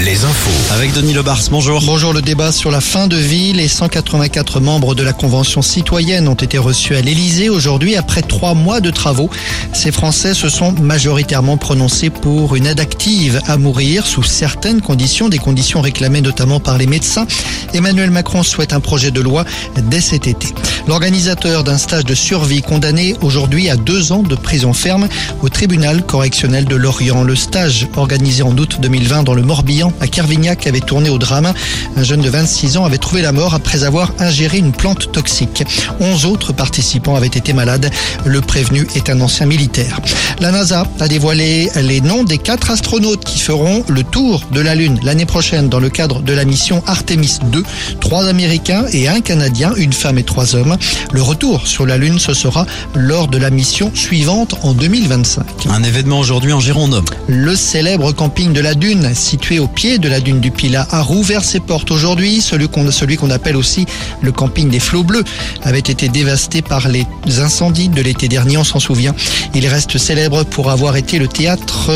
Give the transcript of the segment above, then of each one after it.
Les infos. Avec Denis Lebars, bonjour. Bonjour, le débat sur la fin de vie. Les 184 membres de la Convention citoyenne ont été reçus à l'Elysée aujourd'hui après trois mois de travaux. Ces Français se sont majoritairement prononcés pour une aide active à mourir sous certaines conditions, des conditions réclamées notamment par les médecins. Emmanuel Macron souhaite un projet de loi dès cet été. L'organisateur d'un stage de survie condamné aujourd'hui à deux ans de prison ferme au tribunal correctionnel de Lorient. Le stage organisé en août 2020 dans le Morbihan à Kervignac avait tourné au drame. Un jeune de 26 ans avait trouvé la mort après avoir ingéré une plante toxique. 11 autres participants avaient été malades. Le prévenu est un ancien militaire. La NASA a dévoilé les noms des quatre astronautes qui feront le tour de la Lune l'année prochaine dans le cadre de la mission Artemis 2. Trois Américains et un Canadien, une femme et trois hommes. Le retour sur la Lune, ce sera lors de la mission suivante en 2025. Un événement aujourd'hui en Gironde. Le célèbre camping de la Dune situé au pied de la dune du Pilat, a rouvert ses portes aujourd'hui. Celui qu'on appelle aussi le camping des flots bleus avait été dévasté par les incendies de l'été dernier, on s'en souvient. Il reste célèbre pour avoir été le théâtre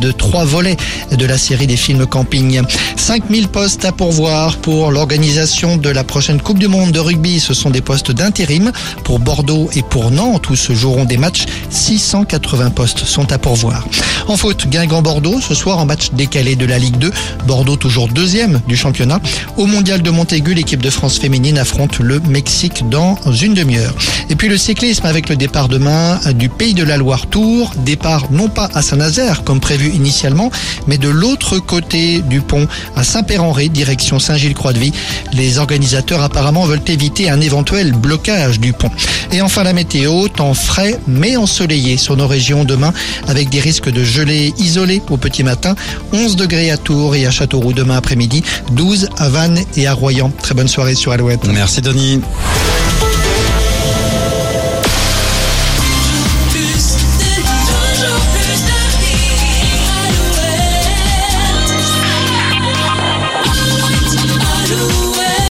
de trois volets de la série des films camping. 5000 postes à pourvoir pour l'organisation de la prochaine Coupe du Monde de rugby. Ce sont des postes d'intérim pour Bordeaux et pour Nantes où se joueront des matchs. 680 postes sont à pourvoir. En foot, Guingamp-Bordeaux ce soir en match décalé de la Ligue 2. Bordeaux toujours deuxième du championnat. Au mondial de Montaigu, l'équipe de France féminine affronte le Mexique dans une demi-heure. Et puis le cyclisme avec le départ demain du Pays de la Loire Tour. Départ non pas à Saint-Nazaire comme prévu initialement, mais de l'autre côté du pont à Saint-Père-en-Ré, direction Saint-Gilles-Croix-de-Vie. Les organisateurs apparemment veulent éviter un éventuel blocage du pont. Et enfin la météo, temps frais mais ensoleillé sur nos régions demain avec des risques de gelée isolée au petit matin. 11 degrés à Tours et à Châteauroux demain après-midi, 12 à Vannes et à Royan. Très bonne soirée sur Alouette. Merci Denis.